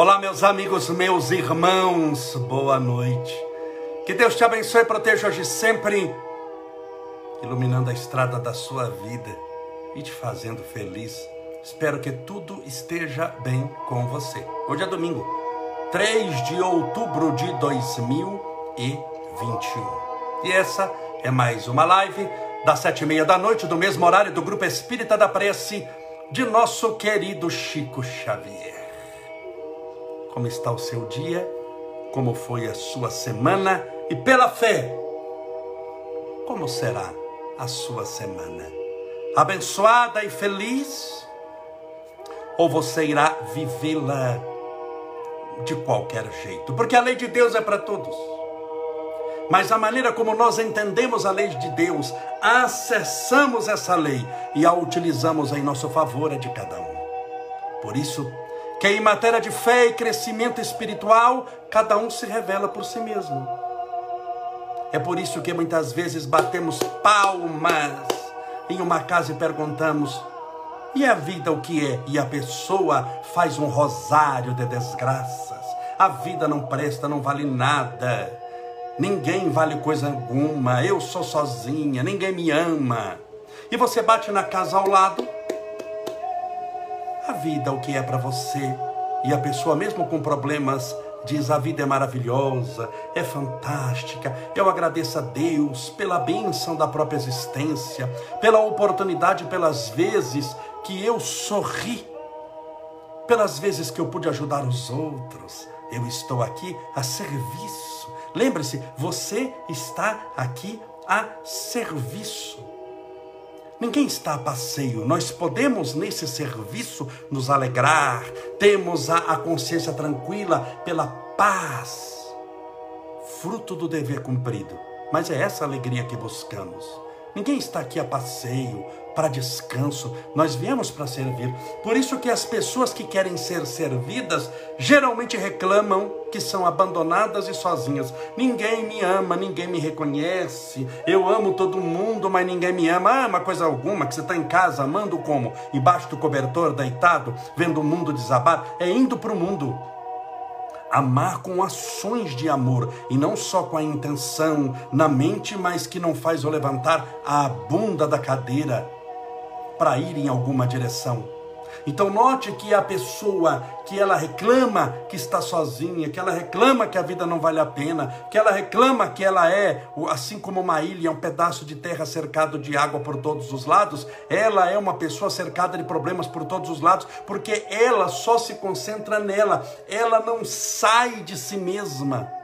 Olá, meus amigos, meus irmãos, boa noite. Que Deus te abençoe e proteja hoje sempre, iluminando a estrada da sua vida e te fazendo feliz. Espero que tudo esteja bem com você. Hoje é domingo, 3 de outubro de 2021. E essa é mais uma live das sete e meia da noite, do mesmo horário do Grupo Espírita da Prece, de nosso querido Chico Xavier. Como está o seu dia? Como foi a sua semana? E pela fé, como será a sua semana? Abençoada e feliz? Ou você irá vivê-la de qualquer jeito? Porque a lei de Deus é para todos. Mas a maneira como nós entendemos a lei de Deus, acessamos essa lei e a utilizamos em nosso favor é de cada um. Por isso, que em matéria de fé e crescimento espiritual, cada um se revela por si mesmo. É por isso que muitas vezes batemos palmas em uma casa e perguntamos: e a vida o que é? E a pessoa faz um rosário de desgraças. A vida não presta, não vale nada. Ninguém vale coisa alguma. Eu sou sozinha, ninguém me ama. E você bate na casa ao lado a vida o que é para você. E a pessoa, mesmo com problemas, diz: a vida é maravilhosa, é fantástica. Eu agradeço a Deus pela bênção da própria existência, pela oportunidade, pelas vezes que eu sorri, pelas vezes que eu pude ajudar os outros. Eu estou aqui a serviço. Lembre-se, você está aqui a serviço. Ninguém está a passeio. Nós podemos, nesse serviço, nos alegrar, temos a, a consciência tranquila pela paz, fruto do dever cumprido. Mas é essa alegria que buscamos. Ninguém está aqui a passeio, para descanso, nós viemos para servir. Por isso que as pessoas que querem ser servidas geralmente reclamam que são abandonadas e sozinhas. Ninguém me ama, ninguém me reconhece. Eu amo todo mundo, mas ninguém me ama. Ama coisa alguma que você está em casa amando como? Embaixo do cobertor, deitado, vendo o mundo desabar? É indo para o mundo amar com ações de amor e não só com a intenção na mente, mas que não faz o levantar a bunda da cadeira para ir em alguma direção. Então note que a pessoa que ela reclama que está sozinha, que ela reclama que a vida não vale a pena, que ela reclama que ela é, assim como uma ilha, um pedaço de terra cercado de água por todos os lados, ela é uma pessoa cercada de problemas por todos os lados, porque ela só se concentra nela, ela não sai de si mesma.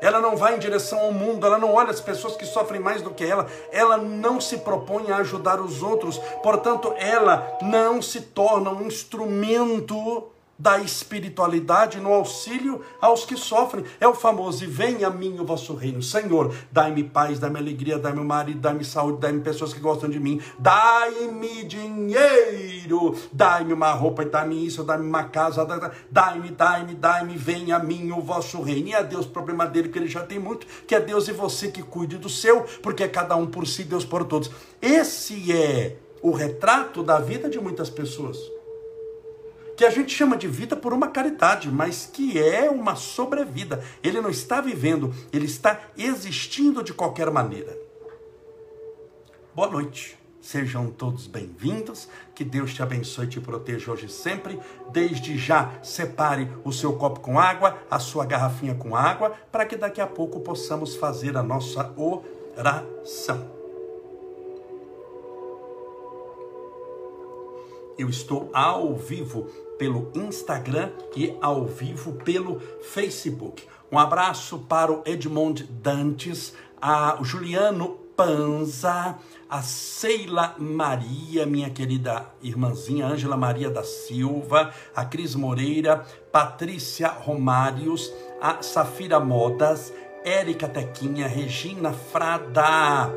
Ela não vai em direção ao mundo, ela não olha as pessoas que sofrem mais do que ela, ela não se propõe a ajudar os outros, portanto, ela não se torna um instrumento da espiritualidade no auxílio aos que sofrem. É o famoso: e venha a mim o vosso reino. Senhor, dai-me paz, dai-me alegria, dai-me marido, dai-me saúde, dai-me pessoas que gostam de mim, dai-me dinheiro, dai-me uma roupa, dai-me isso, dai-me uma casa, dai-me, dai-me, dai-me, venha a mim o vosso reino. E é Deus, problema dele, que ele já tem muito, que é Deus e você que cuide do seu, porque é cada um por si, Deus por todos. Esse é o retrato da vida de muitas pessoas que a gente chama de vida por uma caridade, mas que é uma sobrevida. Ele não está vivendo, ele está existindo de qualquer maneira. Boa noite. Sejam todos bem-vindos. Que Deus te abençoe e te proteja hoje e sempre. Desde já, separe o seu copo com água, a sua garrafinha com água, para que daqui a pouco possamos fazer a nossa oração. Eu estou ao vivo pelo Instagram e ao vivo pelo Facebook. Um abraço para o Edmond Dantes, a Juliano Panza, a Seila Maria, minha querida irmãzinha Ângela Maria da Silva, a Cris Moreira, Patrícia Romários, a Safira Modas, Érica Tequinha, Regina Frada,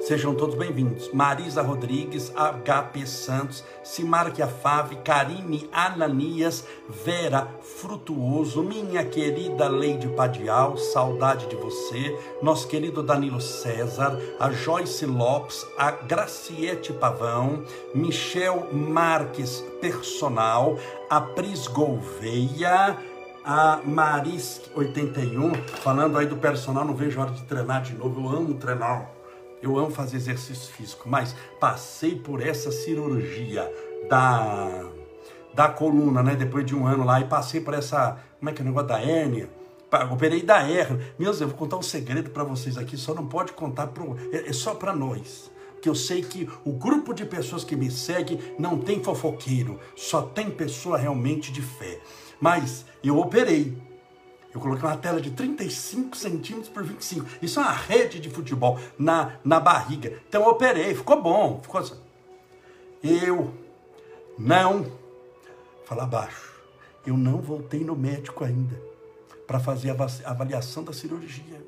Sejam todos bem-vindos. Marisa Rodrigues, HP Santos, Simarque Afave, Karine Ananias, Vera Frutuoso, minha querida Leide Padial, saudade de você, nosso querido Danilo César, a Joyce Lopes, a Graciete Pavão, Michel Marques Personal, a Pris Gouveia, a Maris 81, falando aí do personal, não vejo a hora de treinar de novo, eu amo treinar eu amo fazer exercício físico, mas passei por essa cirurgia da, da coluna, né? Depois de um ano lá, e passei por essa. Como é que é o negócio da hérnia? Operei da hérnia. Meu Deus, eu vou contar um segredo para vocês aqui, só não pode contar pro, é, é só para nós. Que eu sei que o grupo de pessoas que me segue não tem fofoqueiro, só tem pessoa realmente de fé. Mas eu operei, eu coloquei uma tela de 35 centímetros por 25. Isso é uma rede de futebol na, na barriga. Então eu operei, ficou bom. Ficou assim. Eu não, fala baixo, eu não voltei no médico ainda para fazer a avaliação da cirurgia.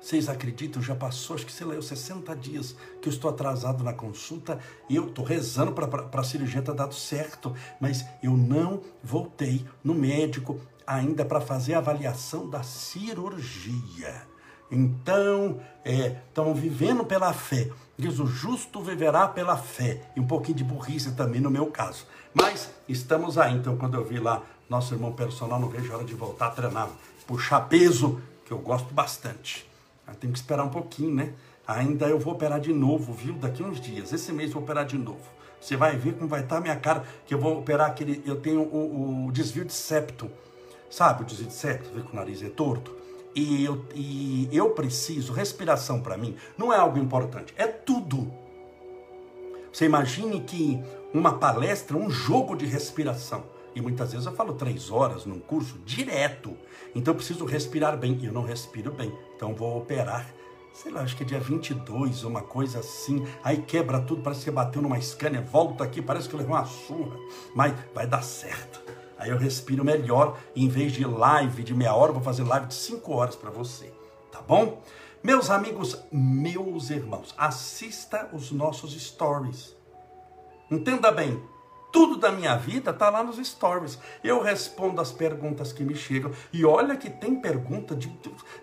Vocês acreditam? Já passou, acho que sei lá, eu 60 dias que eu estou atrasado na consulta eu estou rezando para a cirurgia ter dado certo, mas eu não voltei no médico ainda para fazer a avaliação da cirurgia. Então, é, estão vivendo pela fé. Diz o justo viverá pela fé. E um pouquinho de burrice também no meu caso. Mas estamos aí. Então, quando eu vi lá nosso irmão personal, não vejo a hora de voltar a treinar. Puxar peso, que eu gosto bastante. Tem que esperar um pouquinho, né? Ainda eu vou operar de novo, viu? Daqui uns dias. Esse mês eu vou operar de novo. Você vai ver como vai estar a minha cara, que eu vou operar aquele. Eu tenho o, o desvio de septo sabe, o desvio de septo, vê que o nariz é torto. E eu, e eu preciso, respiração para mim não é algo importante, é tudo. Você imagine que uma palestra, um jogo de respiração. E muitas vezes eu falo três horas num curso direto. Então eu preciso respirar bem. E eu não respiro bem. Então vou operar sei lá, acho que é dia 22, uma coisa assim. Aí quebra tudo, parece que bateu numa Scania, volta aqui, parece que levou uma surra. Mas vai dar certo. Aí eu respiro melhor em vez de live de meia hora, vou fazer live de cinco horas para você, tá bom? Meus amigos, meus irmãos, assista os nossos stories. Entenda bem, tudo da minha vida está lá nos stories. Eu respondo as perguntas que me chegam. E olha que tem pergunta de.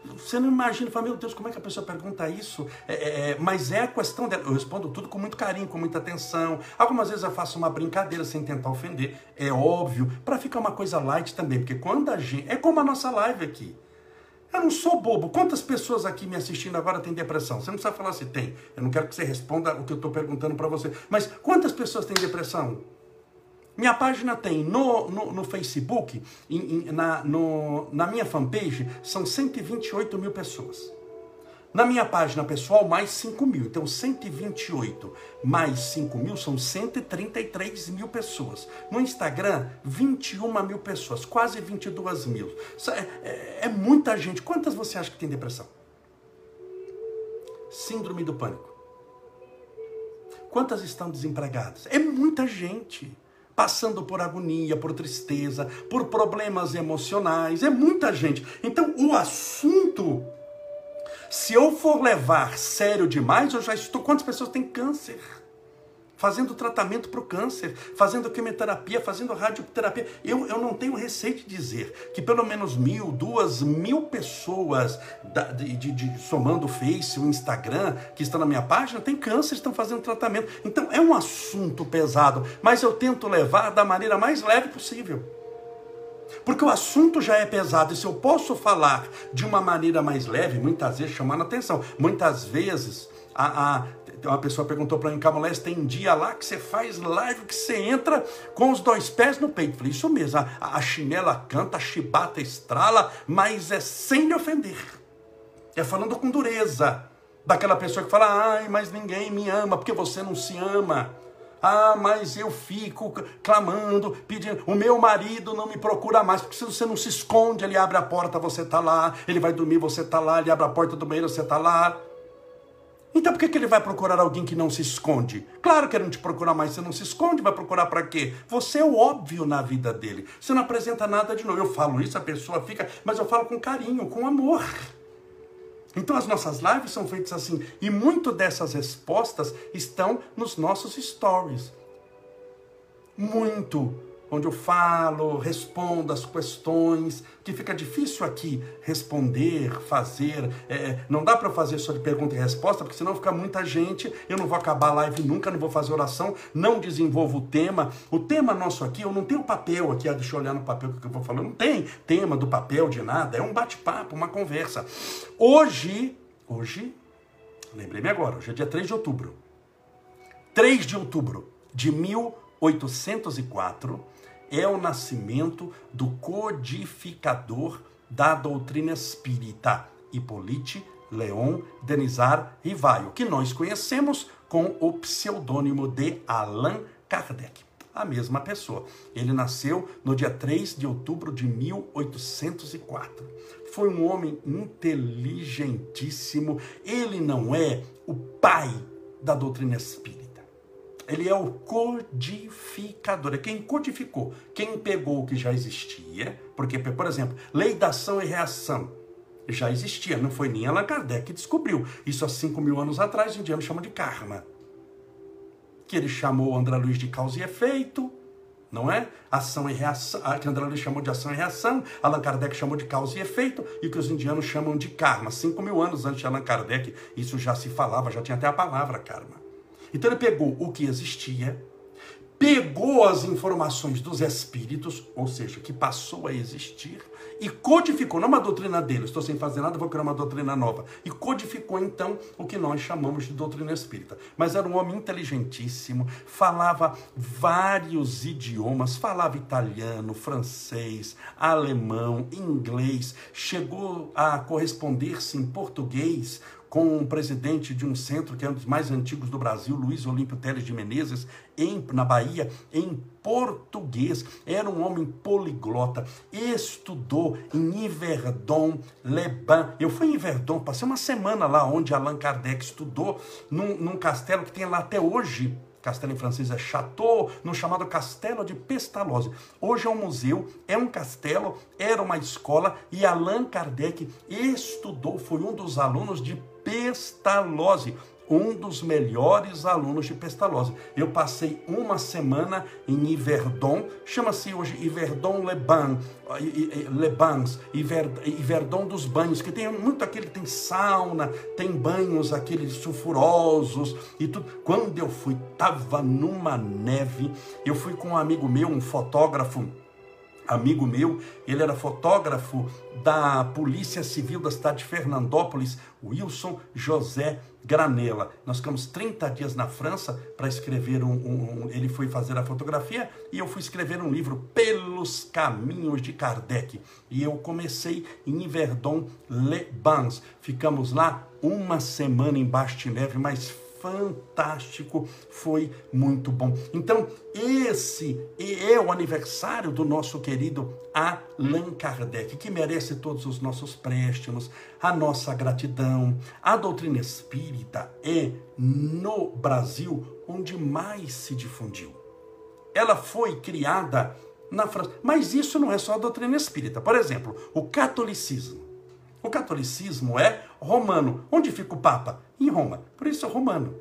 Você não imagina, fala, meu Deus, como é que a pessoa pergunta isso? É, é, é, mas é a questão dela. Eu respondo tudo com muito carinho, com muita atenção. Algumas vezes eu faço uma brincadeira sem tentar ofender. É óbvio, para ficar uma coisa light também. Porque quando a gente. É como a nossa live aqui. Eu não sou bobo. Quantas pessoas aqui me assistindo agora têm depressão? Você não precisa falar se tem. Eu não quero que você responda o que eu estou perguntando para você. Mas quantas pessoas têm depressão? Minha página tem no, no, no Facebook, em, em, na, no, na minha fanpage, são 128 mil pessoas. Na minha página pessoal, mais 5 mil. Então, 128 mais 5 mil são 133 mil pessoas. No Instagram, 21 mil pessoas, quase 22 mil. É, é, é muita gente. Quantas você acha que tem depressão? Síndrome do pânico. Quantas estão desempregadas? É muita gente passando por agonia, por tristeza, por problemas emocionais. É muita gente. Então, o assunto, se eu for levar sério demais, eu já estou. Quantas pessoas têm câncer? Fazendo tratamento para o câncer, fazendo quimioterapia, fazendo radioterapia. Eu, eu não tenho receio de dizer que pelo menos mil, duas mil pessoas, da, de, de, de, somando o Face, o Instagram, que estão na minha página, têm câncer, estão fazendo tratamento. Então é um assunto pesado, mas eu tento levar da maneira mais leve possível. Porque o assunto já é pesado, e se eu posso falar de uma maneira mais leve, muitas vezes chamando atenção, muitas vezes a, a, uma pessoa perguntou para mim, Camolés, tem dia lá que você faz live, que você entra com os dois pés no peito. Eu falei, isso mesmo, a, a chinela canta, a chibata estrala, mas é sem lhe ofender. É falando com dureza. Daquela pessoa que fala, ai, mas ninguém me ama, porque você não se ama. Ah, mas eu fico clamando, pedindo. O meu marido não me procura mais, porque se você não se esconde, ele abre a porta, você está lá. Ele vai dormir, você está lá. Ele abre a porta do banheiro, você está lá. Então por que, que ele vai procurar alguém que não se esconde? Claro que ele não te procura mais, você não se esconde, vai procurar para quê? Você é o óbvio na vida dele. Você não apresenta nada de novo. Eu falo isso, a pessoa fica, mas eu falo com carinho, com amor. Então as nossas lives são feitas assim, e muito dessas respostas estão nos nossos stories. Muito onde eu falo, respondo as questões, que fica difícil aqui responder, fazer. É, não dá para fazer só de pergunta e resposta, porque senão fica muita gente, eu não vou acabar a live nunca, não vou fazer oração, não desenvolvo o tema. O tema nosso aqui, eu não tenho papel aqui, ah, deixa eu olhar no papel que eu vou falar, não tem tema do papel de nada, é um bate-papo, uma conversa. Hoje, hoje, lembrei-me agora, hoje é dia 3 de outubro. 3 de outubro de 1804, é o nascimento do codificador da doutrina espírita, Hippolyte Leon Denisar Rivaio, que nós conhecemos com o pseudônimo de Allan Kardec. A mesma pessoa. Ele nasceu no dia 3 de outubro de 1804. Foi um homem inteligentíssimo. Ele não é o pai da doutrina espírita ele é o codificador, é quem codificou, quem pegou o que já existia, porque, por exemplo, lei da ação e reação já existia, não foi nem Allan Kardec que descobriu. Isso há 5 mil anos atrás, o indiano chama de karma. Que ele chamou André Luiz de causa e efeito, não é? Ação e reação, que André Luiz chamou de ação e reação, Allan Kardec chamou de causa e efeito, e que os indianos chamam de karma. 5 mil anos antes de Allan Kardec, isso já se falava, já tinha até a palavra karma. Então ele pegou o que existia, pegou as informações dos espíritos, ou seja, que passou a existir, e codificou, não uma doutrina dele, estou sem fazer nada, vou criar uma doutrina nova. E codificou então o que nós chamamos de doutrina espírita. Mas era um homem inteligentíssimo, falava vários idiomas, falava italiano, francês, alemão, inglês, chegou a corresponder-se em português com um presidente de um centro que é um dos mais antigos do Brasil, Luiz Olímpio Teles de Menezes, em, na Bahia, em português. Era um homem poliglota, estudou em Yverdon, Leban. Eu fui em Yverdon, passei uma semana lá onde Allan Kardec estudou, num, num castelo que tem lá até hoje, castelo em francês é Chateau, no chamado Castelo de Pestalozzi. Hoje é um museu, é um castelo, era uma escola e Allan Kardec estudou, foi um dos alunos de Pestalozzi, um dos melhores alunos de Pestalozzi. Eu passei uma semana em Yverdon, chama-se hoje Yverdon Leban, Lebans, Yverdon dos banhos, que tem muito aquele, tem sauna, tem banhos aqueles sulfurosos e tudo. Quando eu fui, tava numa neve, eu fui com um amigo meu, um fotógrafo, amigo meu, ele era fotógrafo da Polícia Civil da cidade de Fernandópolis, Wilson José Granella. Nós ficamos 30 dias na França para escrever um, um, um, Ele foi fazer a fotografia e eu fui escrever um livro Pelos Caminhos de Kardec. E eu comecei em Yverdon Les Bains. Ficamos lá uma semana embaixo de neve, mas fantástico, foi muito bom. Então, esse é o aniversário do nosso querido Allan Kardec, que merece todos os nossos préstimos, a nossa gratidão. A doutrina espírita é, no Brasil, onde mais se difundiu. Ela foi criada na França, mas isso não é só a doutrina espírita. Por exemplo, o catolicismo. O catolicismo é romano. Onde fica o Papa? Em Roma. Por isso é romano.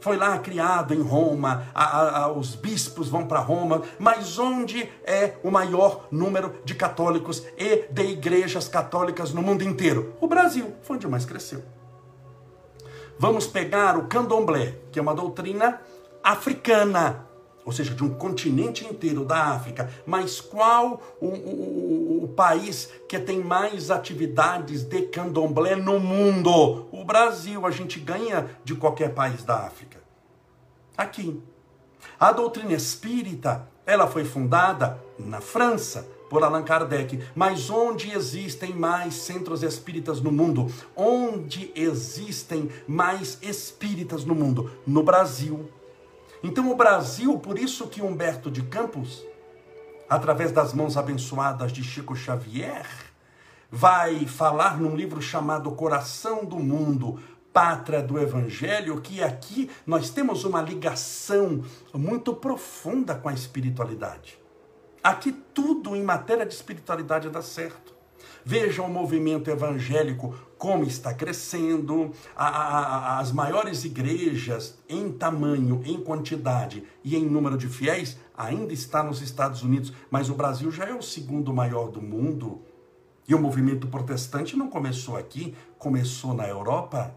Foi lá criado em Roma, a, a, a, os bispos vão para Roma, mas onde é o maior número de católicos e de igrejas católicas no mundo inteiro? O Brasil, foi onde mais cresceu. Vamos pegar o candomblé, que é uma doutrina africana ou seja, de um continente inteiro da África, mas qual o, o, o, país que tem mais atividades de candomblé no mundo? O Brasil, a gente ganha de qualquer país da África. Aqui. A doutrina espírita, ela foi fundada na França por Allan Kardec, mas onde existem mais centros espíritas no mundo? Onde existem mais espíritas no mundo? No Brasil. Então o Brasil, por isso que Humberto de Campos, através das mãos abençoadas de Chico Xavier, vai falar num livro chamado Coração do Mundo, Pátria do Evangelho, que aqui nós temos uma ligação muito profunda com a espiritualidade. Aqui tudo em matéria de espiritualidade dá certo. Veja o movimento evangélico como está crescendo, a, a, as maiores igrejas em tamanho, em quantidade e em número de fiéis ainda está nos Estados Unidos, mas o Brasil já é o segundo maior do mundo. E o movimento protestante não começou aqui, começou na Europa.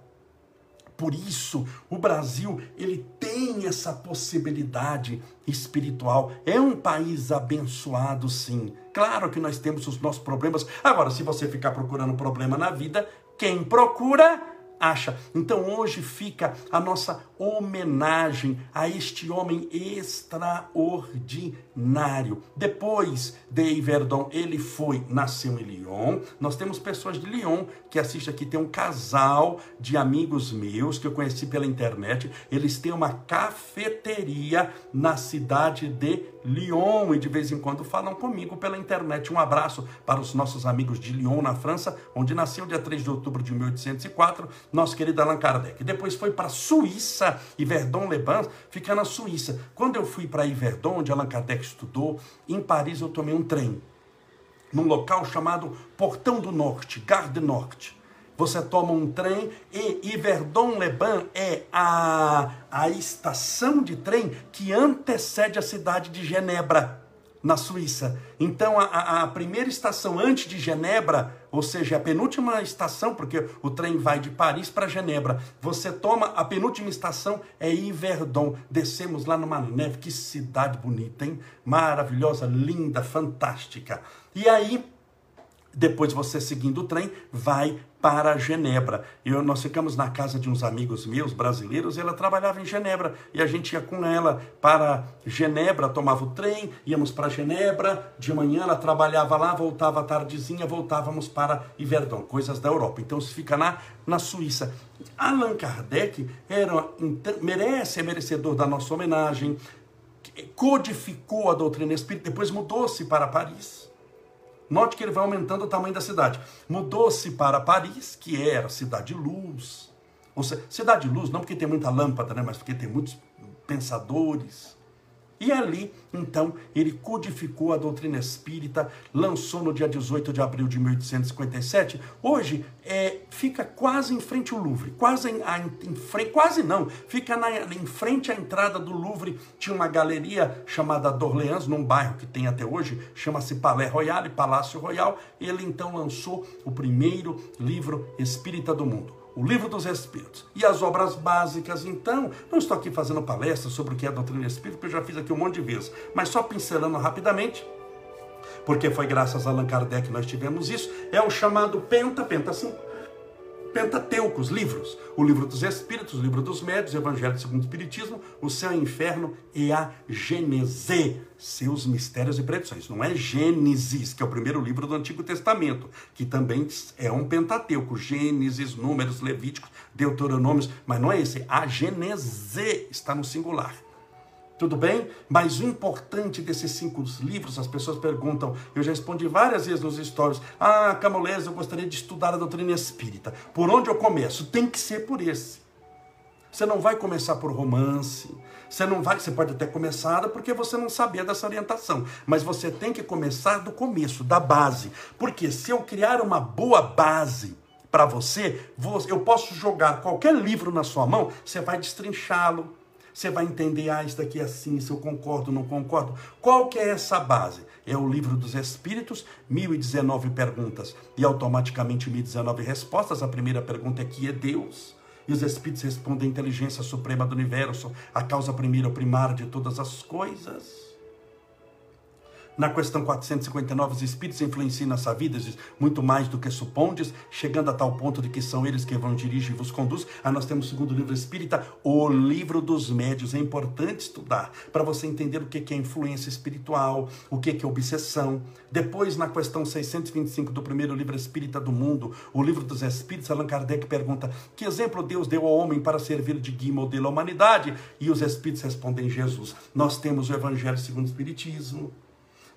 Por isso, o Brasil, ele tem essa possibilidade espiritual. É um país abençoado, sim. Claro que nós temos os nossos problemas. Agora, se você ficar procurando problema na vida, quem procura, acha. Então hoje fica a nossa homenagem a este homem extraordinário. Depois de Yverdon, ele foi, nasceu em Lyon. Nós temos pessoas de Lyon que assistem aqui. Tem um casal de amigos meus que eu conheci pela internet. Eles têm uma cafeteria na cidade de Lyon e de vez em quando falam comigo pela internet. Um abraço para os nossos amigos de Lyon, na França, onde nasceu dia 3 de outubro de 1804, nosso querido Allan Kardec. Depois foi para a Suíça Yverdon-les-Bains fica na Suíça. Quando eu fui para Yverdon, onde Allan Kardec estudou, em Paris eu tomei um trem, num local chamado Portão do Norte, Gare du Norte. Você toma um trem e Yverdon-les-Bains é a, a estação de trem que antecede a cidade de Genebra na Suíça. Então, a, a, primeira estação antes de Genebra, ou seja, a penúltima estação, porque o trem vai de Paris para Genebra, você toma a penúltima estação é Yverdon. Descemos lá numa neve, que cidade bonita, hein? Maravilhosa, linda, fantástica. E aí, depois você seguindo o trem, vai para Genebra. E nós ficamos na casa de uns amigos meus brasileiros, e ela trabalhava em Genebra, e a gente ia com ela para Genebra, tomava o trem, íamos para Genebra, de manhã ela trabalhava lá, voltava à tardezinha, voltávamos para Iverdon, coisas da Europa. Então se fica na, na Suíça. Allan Kardec era, merece, é merecedor da nossa homenagem, codificou a doutrina espírita, depois mudou-se para Paris Note que ele vai aumentando o tamanho da cidade. Mudou-se para Paris, que era cidade luz. Ou seja, cidade luz não porque tem muita lâmpada, né, mas porque tem muitos pensadores. E ali, então, ele codificou a doutrina espírita, lançou no dia 18 de abril de 1857. Hoje, é, fica quase em frente ao Louvre, quase em, em, frente, quase não, fica na, em frente à entrada do Louvre. Tinha uma galeria chamada d'Orléans, num bairro que tem até hoje, chama-se Palais Royal, Palácio Royal. Ele então lançou o primeiro livro espírita do mundo o livro dos Espíritos. E as obras básicas, então, não estou aqui fazendo palestra sobre o que é a doutrina espírita, porque eu já fiz aqui um monte de vezes, mas só pincelando rapidamente, porque foi graças a Allan Kardec que nós tivemos isso, é o chamado Penta, Penta 5, Pentateucos, livros. O livro dos Espíritos, o livro dos Médios, o Evangelho segundo o Espiritismo, o Céu e o Inferno e a Gênese, seus mistérios e predições. Não é Gênesis, que é o primeiro livro do Antigo Testamento, que também é um Pentateuco. Gênesis, Números, Levíticos, Deuteronômios, mas não é esse. A Gênese está no singular. Tudo bem? Mas o importante desses cinco livros, as pessoas perguntam, eu já respondi várias vezes nos stories, ah, Camolés, eu gostaria de estudar a doutrina espírita. Por onde eu começo? Tem que ser por esse. Você não vai começar por romance, você não vai, você pode até começar porque você não sabia dessa orientação, mas você tem que começar do começo, da base. Porque se eu criar uma boa base para você, eu posso jogar qualquer livro na sua mão, você vai destrinchá-lo, você vai entender, ah, isso daqui é assim, se eu concordo, não concordo. Qual que é essa base? É o livro dos Espíritos, 1019 perguntas e automaticamente 1019 respostas. A primeira pergunta é que é Deus? E os Espíritos respondem a inteligência suprema do universo, a causa primeira, primária de todas as coisas. Na questão 459, os espíritos influenciam nossa vida muito mais do que supondes, chegando a tal ponto de que são eles que vão dirigir e vos conduz. Aí nós temos o segundo livro espírita, o livro dos médios. É importante estudar para você entender o que é influência espiritual, o que é obsessão. Depois, na questão 625 do primeiro livro espírita do mundo, o livro dos espíritos, Allan Kardec pergunta: que exemplo Deus deu ao homem para servir de guia modelo à humanidade? E os espíritos respondem: Jesus. Nós temos o Evangelho segundo o Espiritismo.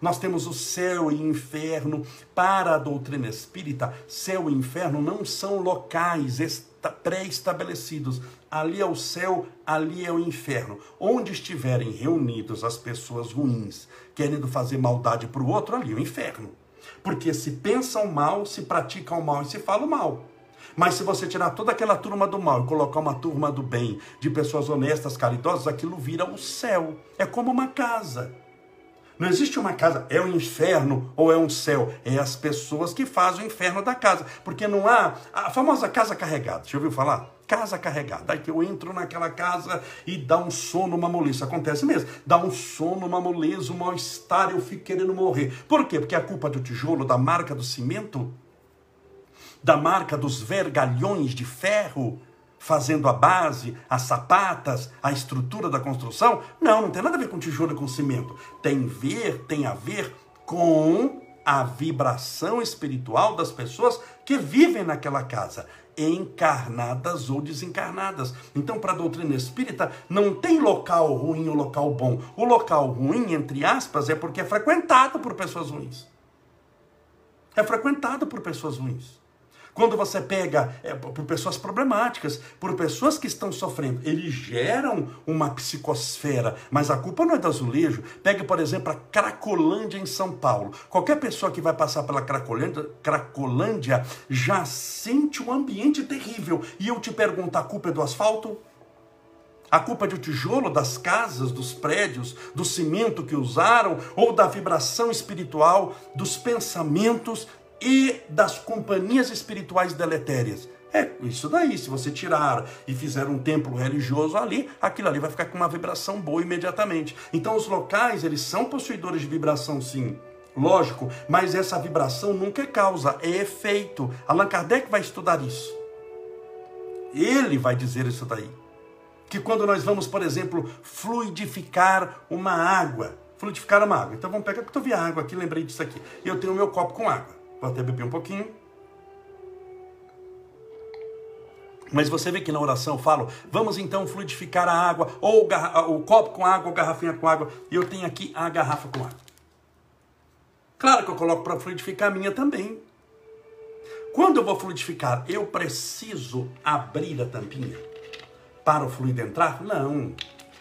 Nós temos o céu e inferno. Para a doutrina espírita, céu e inferno não são locais pré-estabelecidos. Ali é o céu, ali é o inferno. Onde estiverem reunidos as pessoas ruins, querendo fazer maldade para o outro, ali é o inferno. Porque se pensam mal, se praticam mal e se falam mal. Mas se você tirar toda aquela turma do mal e colocar uma turma do bem, de pessoas honestas, caridosas, aquilo vira o céu. É como uma casa. Não existe uma casa, é um inferno ou é um céu. É as pessoas que fazem o inferno da casa. Porque não há. A famosa casa carregada. Já ouviu falar? Casa carregada. Aí que eu entro naquela casa e dá um sono, uma moleza. Acontece mesmo. Dá um sono, uma moleza, um mal-estar, eu fico querendo morrer. Por quê? Porque a culpa do tijolo, da marca do cimento, da marca dos vergalhões de ferro, fazendo a base, as sapatas, a estrutura da construção. Não, não tem nada a ver com tijolo e com cimento. Tem ver, tem a ver com a vibração espiritual das pessoas que vivem naquela casa, encarnadas ou desencarnadas. Então, para a doutrina espírita, não tem local ruim ou local bom. O local ruim, entre aspas, é porque é frequentado por pessoas ruins. É frequentado por pessoas ruins. Quando você pega é, por pessoas problemáticas, por pessoas que estão sofrendo, eles geram uma psicosfera, mas a culpa não é do azulejo. Pegue, por exemplo, a Cracolândia em São Paulo. Qualquer pessoa que vai passar pela Cracolândia, Cracolândia já sente um ambiente terrível. E eu te pergunto, a culpa é do asfalto? A culpa é do tijolo das casas, dos prédios, do cimento que usaram, ou da vibração espiritual, dos pensamentos e das companhias espirituais deletérias. É isso daí, se você tirar e fizer um templo religioso ali, aquilo ali vai ficar com uma vibração boa imediatamente. Então os locais, eles são possuidores de vibração sim, lógico, mas essa vibração nunca é causa, é efeito. Allan Kardec vai estudar isso. Ele vai dizer isso daí. Que quando nós vamos, por exemplo, fluidificar uma água, fluidificar uma água. Então vamos pegar, porque eu vi a água aqui, lembrei disso aqui. Eu tenho o meu copo com água. Vou até beber um pouquinho. Mas você vê que na oração eu falo, vamos então fluidificar a água, ou o copo com água, ou garrafinha com água. E eu tenho aqui a garrafa com água. Claro que eu coloco para fluidificar a minha também. Quando eu vou fluidificar, eu preciso abrir a tampinha para o fluido entrar? Não.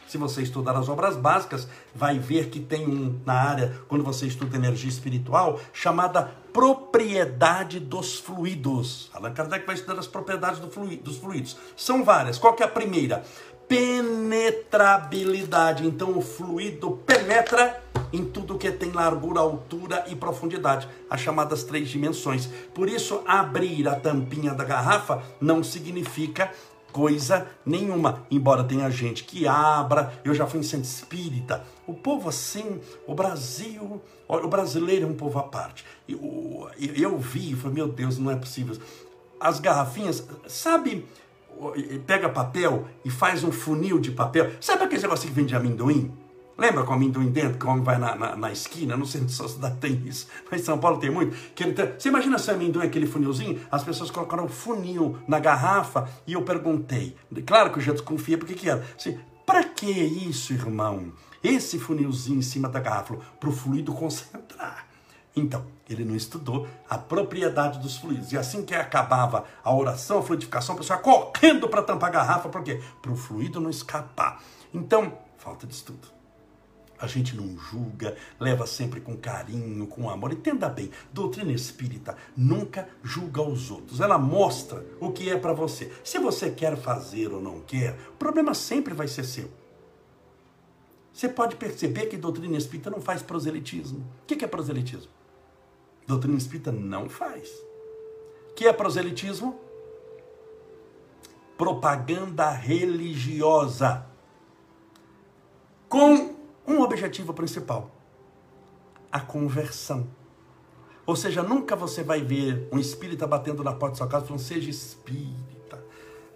Se você estudar as obras básicas, vai ver que tem um na área, quando você estuda energia espiritual, chamada propriedade dos fluidos. Allan Kardec vai estudar as propriedades do dos fluidos. São várias. Qual que é a primeira? Penetrabilidade. Então o fluido penetra em tudo que tem largura, altura e profundidade, as chamadas três dimensões. Por isso, abrir a tampinha da garrafa não significa coisa nenhuma. Embora tenha gente que abra, eu já fui em centro espírita. O povo assim, o Brasil, o brasileiro é um povo à parte. Eu, eu vi e falei, meu Deus, não é possível. As garrafinhas, sabe, pega papel e faz um funil de papel. Sabe aquele negócio que vende amendoim? Lembra com o amendoim dentro, que o homem vai na, na, na esquina? Não sei se a cidade tem isso, mas em São Paulo tem muito. Que ele tem... Você imagina se o amendoim aquele funilzinho? As pessoas colocaram um funil na garrafa e eu perguntei. Claro que eu já desconfiei porque que era. Assim, para que isso, irmão? Esse funilzinho em cima da garrafa, para o fluido concentrar. Então, ele não estudou a propriedade dos fluidos. E assim que acabava a oração, a fluidificação, a pessoa correndo para tampar a garrafa, por quê? Para o fluido não escapar. Então, falta de estudo. A gente não julga, leva sempre com carinho, com amor. Entenda bem, doutrina espírita nunca julga os outros. Ela mostra o que é para você. Se você quer fazer ou não quer, o problema sempre vai ser seu. Você pode perceber que doutrina espírita não faz proselitismo. O que é proselitismo? Doutrina espírita não faz. O que é proselitismo? Propaganda religiosa. Com um objetivo principal: a conversão. Ou seja, nunca você vai ver um espírita batendo na porta da sua casa falando: seja espírita,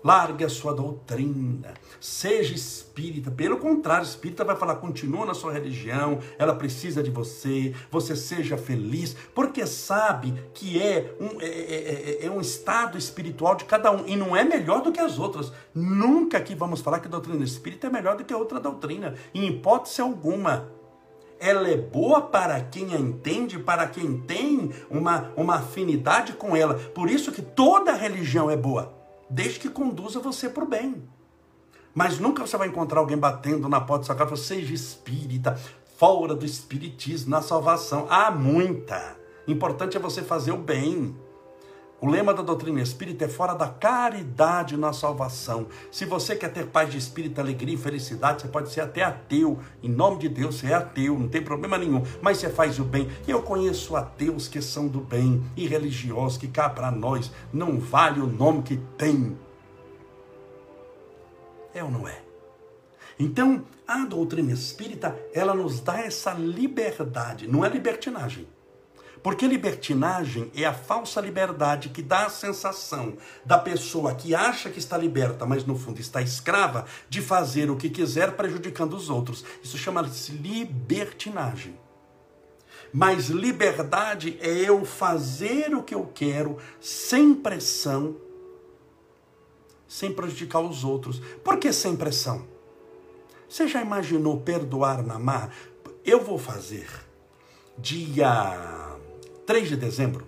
largue a sua doutrina, seja espírita. Pelo contrário, espírita vai falar: continua na sua religião, ela precisa de você, você seja feliz, porque sabe que é um, é, é, é, é um estado espiritual de cada um e não é melhor do que as outras. Nunca aqui vamos falar que a doutrina espírita é melhor do que outra doutrina, em hipótese alguma ela é boa para quem a entende, para quem tem uma, uma afinidade com ela. Por isso que toda religião é boa, desde que conduza você para o bem. Mas nunca você vai encontrar alguém batendo na porta da sua casa seja espírita, fora do espiritismo, na salvação. Há muita. Importante é você fazer o bem. O lema da doutrina espírita é fora da caridade na salvação. Se você quer ter paz de espírito, alegria e felicidade, você pode ser até ateu. Em nome de Deus, você é ateu, não tem problema nenhum. Mas você faz o bem. Eu conheço ateus que são do bem e religiosos que cá para nós não vale o nome que tem. É ou não é? Então, a doutrina espírita, ela nos dá essa liberdade, não é libertinagem. Porque libertinagem é a falsa liberdade que dá a sensação da pessoa que acha que está liberta, mas no fundo está escrava, de fazer o que quiser prejudicando os outros. Isso chama-se libertinagem. Mas liberdade é eu fazer o que eu quero sem pressão, sem prejudicar os outros. Por que sem pressão? Você já imaginou perdoar na mar? Eu vou fazer dia 3 de dezembro,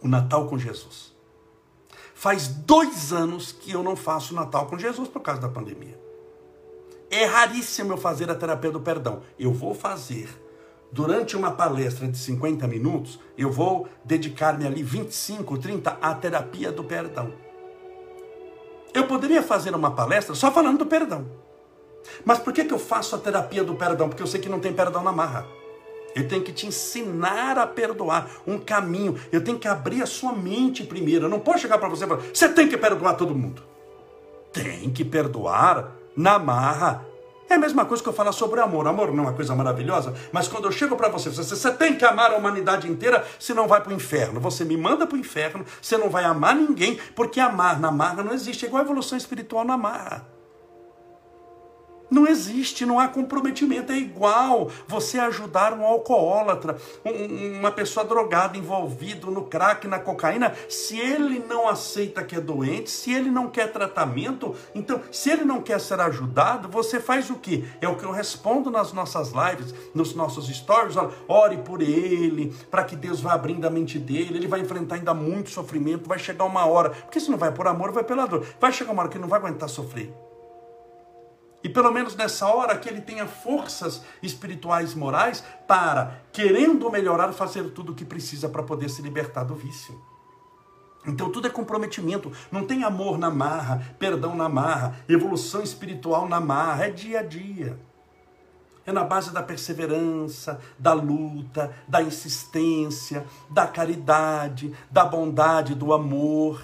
o Natal com Jesus. Faz dois anos que eu não faço Natal com Jesus por causa da pandemia. É raríssimo eu fazer a terapia do perdão. Eu vou fazer. Durante uma palestra de 50 minutos, eu vou dedicar-me ali 25, 30 à terapia do perdão. Eu poderia fazer uma palestra só falando do perdão. Mas por que, que eu faço a terapia do perdão? Porque eu sei que não tem perdão na marra. Eu tenho que te ensinar a perdoar, um caminho. Eu tenho que abrir a sua mente primeiro. Eu não posso chegar para você e falar: você tem que perdoar todo mundo. Tem que perdoar na marra. É a mesma coisa que eu falar sobre amor. Amor não é uma coisa maravilhosa, mas quando eu chego para você, você, você tem que amar a humanidade inteira, senão vai para o inferno. Você me manda para o inferno, você não vai amar ninguém, porque amar na marra não existe. É igual a evolução espiritual na marra. Não existe, não há comprometimento. É igual você ajudar um alcoólatra, um, uma pessoa drogada, envolvido no crack, na cocaína. Se ele não aceita que é doente, se ele não quer tratamento, então, se ele não quer ser ajudado, você faz o quê? É o que eu respondo nas nossas lives, nos nossos stories. Olha, ore por ele, para que Deus vá abrindo a mente dele. Ele vai enfrentar ainda muito sofrimento. Vai chegar uma hora, porque se não vai por amor, vai pela dor. Vai chegar uma hora que ele não vai aguentar sofrer. E pelo menos nessa hora que ele tenha forças espirituais morais para, querendo melhorar, fazer tudo o que precisa para poder se libertar do vício. Então tudo é comprometimento, não tem amor na marra, perdão na marra, evolução espiritual na marra, é dia a dia. É na base da perseverança, da luta, da insistência, da caridade, da bondade, do amor.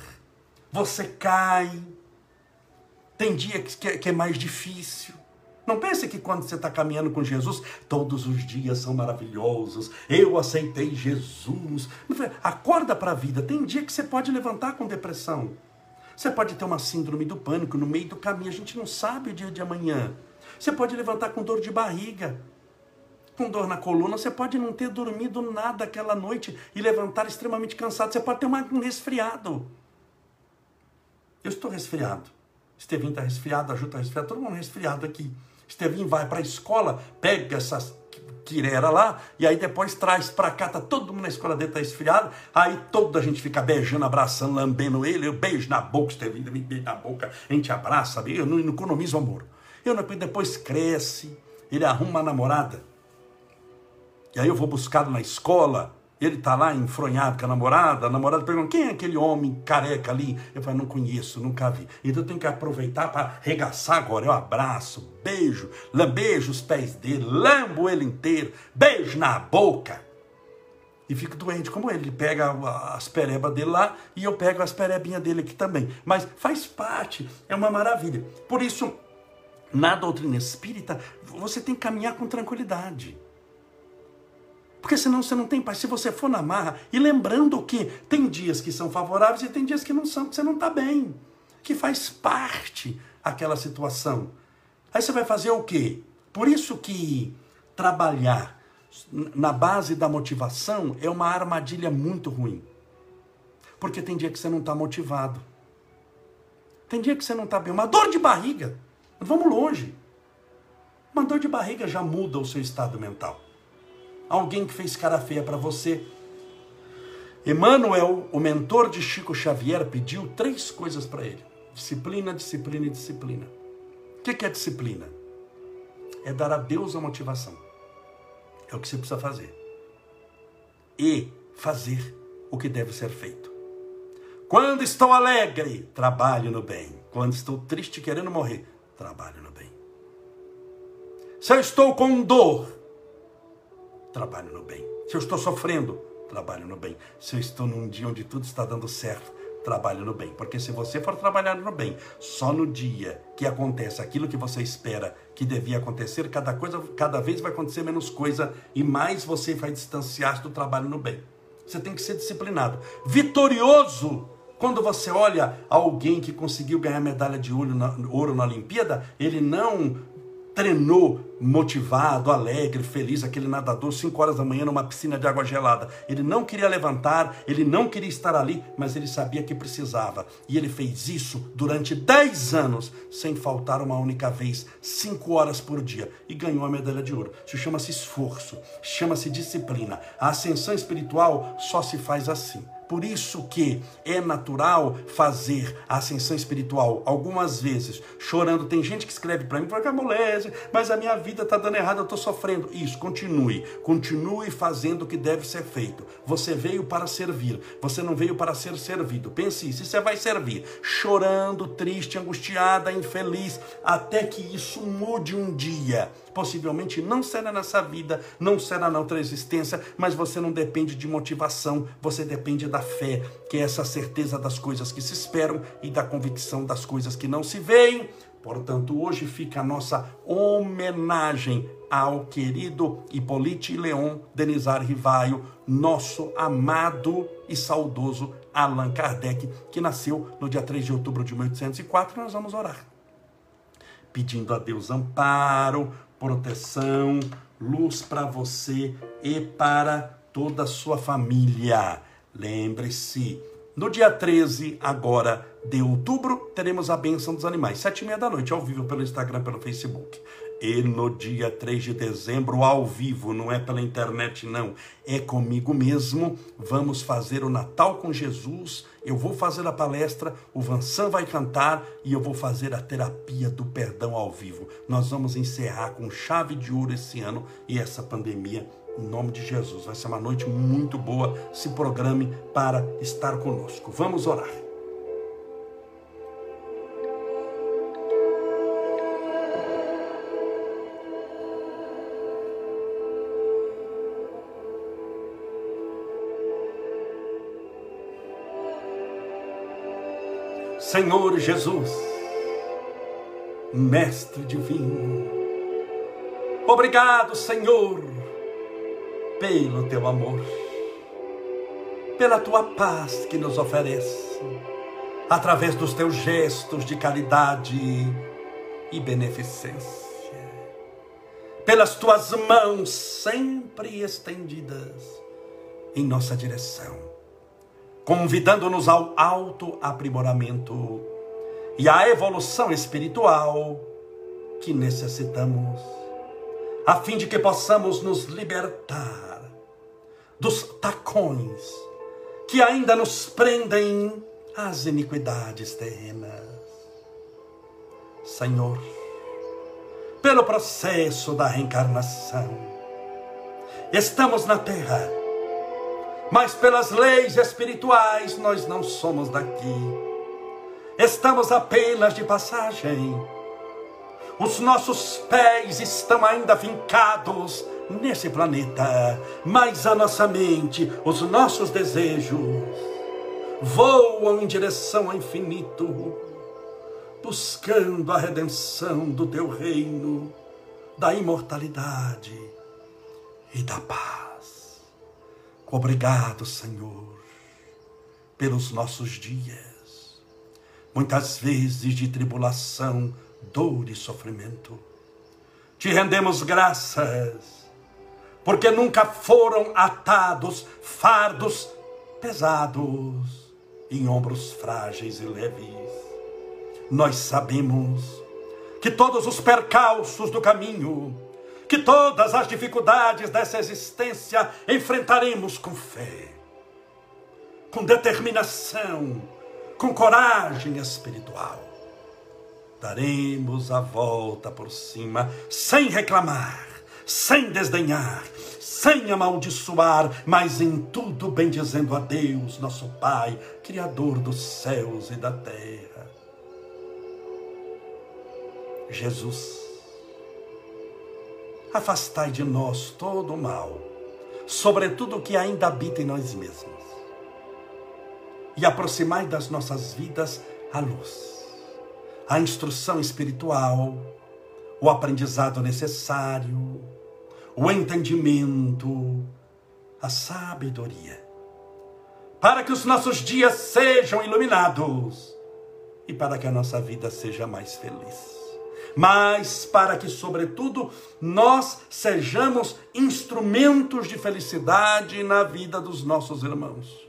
Você cai, tem dia que, que é mais difícil. Não pense que quando você está caminhando com Jesus, todos os dias são maravilhosos. Eu aceitei Jesus. Acorda para a vida. Tem dia que você pode levantar com depressão. Você pode ter uma síndrome do pânico no meio do caminho. A gente não sabe o dia de amanhã. Você pode levantar com dor de barriga, com dor na coluna. Você pode não ter dormido nada aquela noite e levantar extremamente cansado. Você pode ter um resfriado. Eu estou resfriado. Estevinho está resfriado, a Ju está resfriada, todo mundo resfriado aqui. Estevinho vai para a escola, pega essas quirera lá, e aí depois traz para cá, tá todo mundo na escola dele, tá resfriado, aí toda a gente fica beijando, abraçando, lambendo ele, eu beijo na boca, Estevinho me beija na boca, a gente abraça, sabe? eu não, não economizo amor. Eu depois cresce, ele arruma uma namorada, e aí eu vou buscá-lo na escola, ele está lá enfronhado com a namorada, a namorada pergunta: quem é aquele homem careca ali? Eu falo: não conheço, nunca vi. Então eu tenho que aproveitar para arregaçar agora. Eu abraço, beijo, lambejo os pés dele, lambo ele inteiro, beijo na boca. E fico doente como ele. Ele pega as perebas dele lá e eu pego as perebinhas dele aqui também. Mas faz parte, é uma maravilha. Por isso, na doutrina espírita, você tem que caminhar com tranquilidade. Porque senão você não tem paz. Se você for na marra, e lembrando que tem dias que são favoráveis e tem dias que não são, que você não está bem. Que faz parte aquela situação. Aí você vai fazer o quê? Por isso que trabalhar na base da motivação é uma armadilha muito ruim. Porque tem dia que você não está motivado. Tem dia que você não está bem. Uma dor de barriga. Vamos longe. Uma dor de barriga já muda o seu estado mental alguém que fez cara feia para você. Emmanuel, o mentor de Chico Xavier, pediu três coisas para ele: disciplina, disciplina e disciplina. O que é disciplina? É dar a Deus a motivação. É o que você precisa fazer. e fazer o que deve ser feito. Quando estou alegre, trabalho no bem. Quando estou triste, querendo morrer, trabalho no bem. Se eu estou com dor, trabalho no bem. Se eu estou sofrendo, trabalho no bem. Se eu estou num dia onde tudo está dando certo, trabalho no bem. Porque se você for trabalhar no bem, só no dia que acontece aquilo que você espera que devia acontecer, cada coisa, cada vez vai acontecer menos coisa e mais você vai distanciar do trabalho no bem. Você tem que ser disciplinado. Vitorioso quando você olha alguém que conseguiu ganhar medalha de ouro na, ouro na Olimpíada, ele não treinou motivado, alegre, feliz, aquele nadador, 5 horas da manhã numa piscina de água gelada. Ele não queria levantar, ele não queria estar ali, mas ele sabia que precisava. E ele fez isso durante 10 anos, sem faltar uma única vez, 5 horas por dia, e ganhou a medalha de ouro. Isso chama-se esforço, chama-se disciplina. A ascensão espiritual só se faz assim. Por isso que é natural fazer a ascensão espiritual algumas vezes chorando. Tem gente que escreve para mim, porque amolece, mas a minha vida está dando errado, eu estou sofrendo. Isso, continue. Continue fazendo o que deve ser feito. Você veio para servir, você não veio para ser servido. Pense isso, você vai servir chorando, triste, angustiada, infeliz, até que isso mude um dia. Possivelmente não será nessa vida, não será na outra existência, mas você não depende de motivação, você depende da fé, que é essa certeza das coisas que se esperam e da convicção das coisas que não se veem. Portanto, hoje fica a nossa homenagem ao querido Hippolyte Leon Denizar Rivaio, nosso amado e saudoso Allan Kardec, que nasceu no dia 3 de outubro de 1804. Nós vamos orar, pedindo a Deus amparo, proteção, luz para você e para toda a sua família. Lembre-se, no dia 13 agora de outubro, teremos a bênção dos animais, sete e meia da noite, ao vivo pelo Instagram, pelo Facebook. E no dia 3 de dezembro, ao vivo, não é pela internet, não, é comigo mesmo. Vamos fazer o Natal com Jesus. Eu vou fazer a palestra, o Vansan vai cantar e eu vou fazer a terapia do perdão ao vivo. Nós vamos encerrar com chave de ouro esse ano e essa pandemia em nome de Jesus. Vai ser uma noite muito boa. Se programe para estar conosco. Vamos orar. Senhor Jesus, Mestre Divino, obrigado, Senhor, pelo teu amor, pela tua paz que nos oferece, através dos teus gestos de caridade e beneficência, pelas tuas mãos sempre estendidas em nossa direção convidando-nos ao autoaprimoramento e à evolução espiritual que necessitamos, a fim de que possamos nos libertar dos tacões que ainda nos prendem às iniquidades terrenas. Senhor, pelo processo da reencarnação, estamos na terra mas pelas leis espirituais nós não somos daqui. Estamos apenas de passagem. Os nossos pés estão ainda fincados nesse planeta, mas a nossa mente, os nossos desejos voam em direção ao infinito, buscando a redenção do teu reino, da imortalidade e da paz. Obrigado, Senhor, pelos nossos dias, muitas vezes de tribulação, dor e sofrimento. Te rendemos graças, porque nunca foram atados fardos pesados em ombros frágeis e leves. Nós sabemos que todos os percalços do caminho, que todas as dificuldades dessa existência enfrentaremos com fé, com determinação, com coragem espiritual. Daremos a volta por cima, sem reclamar, sem desdenhar, sem amaldiçoar, mas em tudo bendizendo a Deus, nosso Pai, Criador dos céus e da terra. Jesus, afastai de nós todo o mal, sobretudo o que ainda habita em nós mesmos, e aproximai das nossas vidas a luz, a instrução espiritual, o aprendizado necessário, o entendimento, a sabedoria, para que os nossos dias sejam iluminados e para que a nossa vida seja mais feliz. Mas para que, sobretudo, nós sejamos instrumentos de felicidade na vida dos nossos irmãos.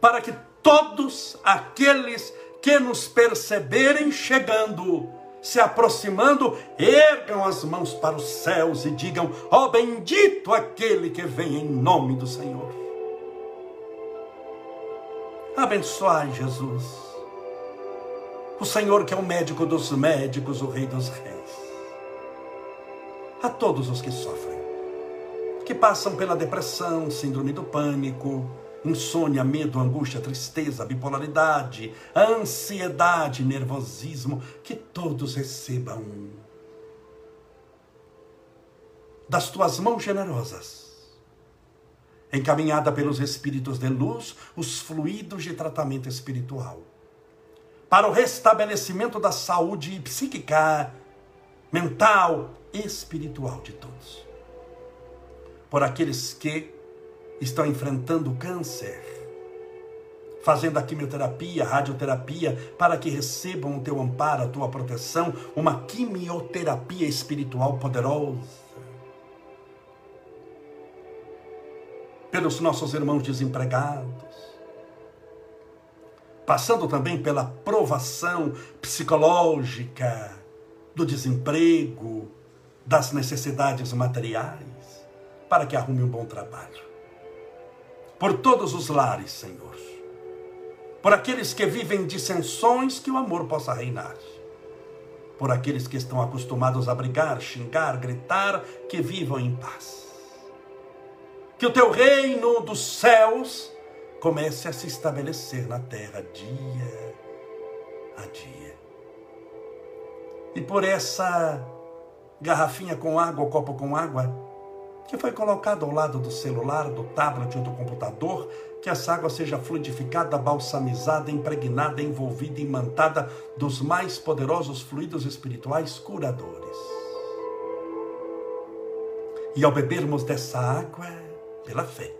Para que todos aqueles que nos perceberem chegando, se aproximando, ergam as mãos para os céus e digam: Ó oh, bendito aquele que vem em nome do Senhor. Abençoai Jesus, o Senhor que é o médico dos médicos, o Rei dos Reis. A todos os que sofrem, que passam pela depressão, síndrome do pânico, insônia, medo, angústia, tristeza, bipolaridade, ansiedade, nervosismo, que todos recebam das tuas mãos generosas, encaminhada pelos espíritos de luz, os fluidos de tratamento espiritual, para o restabelecimento da saúde psíquica, mental e espiritual de todos. Por aqueles que estão enfrentando câncer, fazendo a quimioterapia, a radioterapia, para que recebam o teu amparo, a tua proteção, uma quimioterapia espiritual poderosa. Pelos nossos irmãos desempregados, passando também pela provação psicológica do desemprego, das necessidades materiais, para que arrume um bom trabalho por todos os lares, Senhor. Por aqueles que vivem dissensões, que o amor possa reinar. Por aqueles que estão acostumados a brigar, xingar, gritar, que vivam em paz. Que o teu reino dos céus comece a se estabelecer na terra dia a dia. E por essa garrafinha com água, copo com água, que foi colocado ao lado do celular, do tablet ou do computador, que essa água seja fluidificada, balsamizada, impregnada, envolvida, imantada dos mais poderosos fluidos espirituais curadores. E ao bebermos dessa água, pela fé,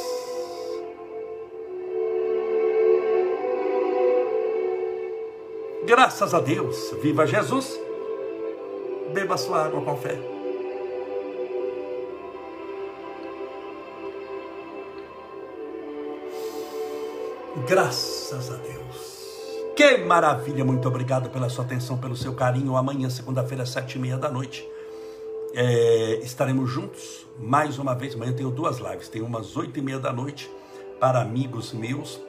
Graças a Deus, viva Jesus. Beba sua água com fé. Graças a Deus. Que maravilha! Muito obrigado pela sua atenção, pelo seu carinho. Amanhã, segunda-feira, sete e meia da noite, é, estaremos juntos mais uma vez. Amanhã tenho duas lives. Tem umas oito e meia da noite para amigos meus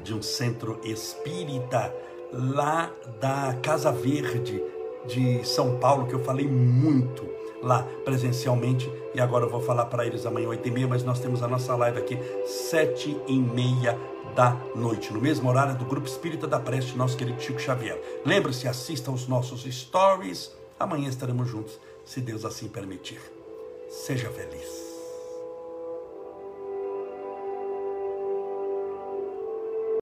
de um centro espírita lá da Casa Verde de São Paulo, que eu falei muito lá presencialmente, e agora eu vou falar para eles amanhã, 8 e meia, mas nós temos a nossa live aqui, 7 e meia da noite, no mesmo horário do Grupo Espírita da Preste, nosso querido Chico Xavier. Lembre-se, assista aos nossos stories, amanhã estaremos juntos, se Deus assim permitir. Seja feliz.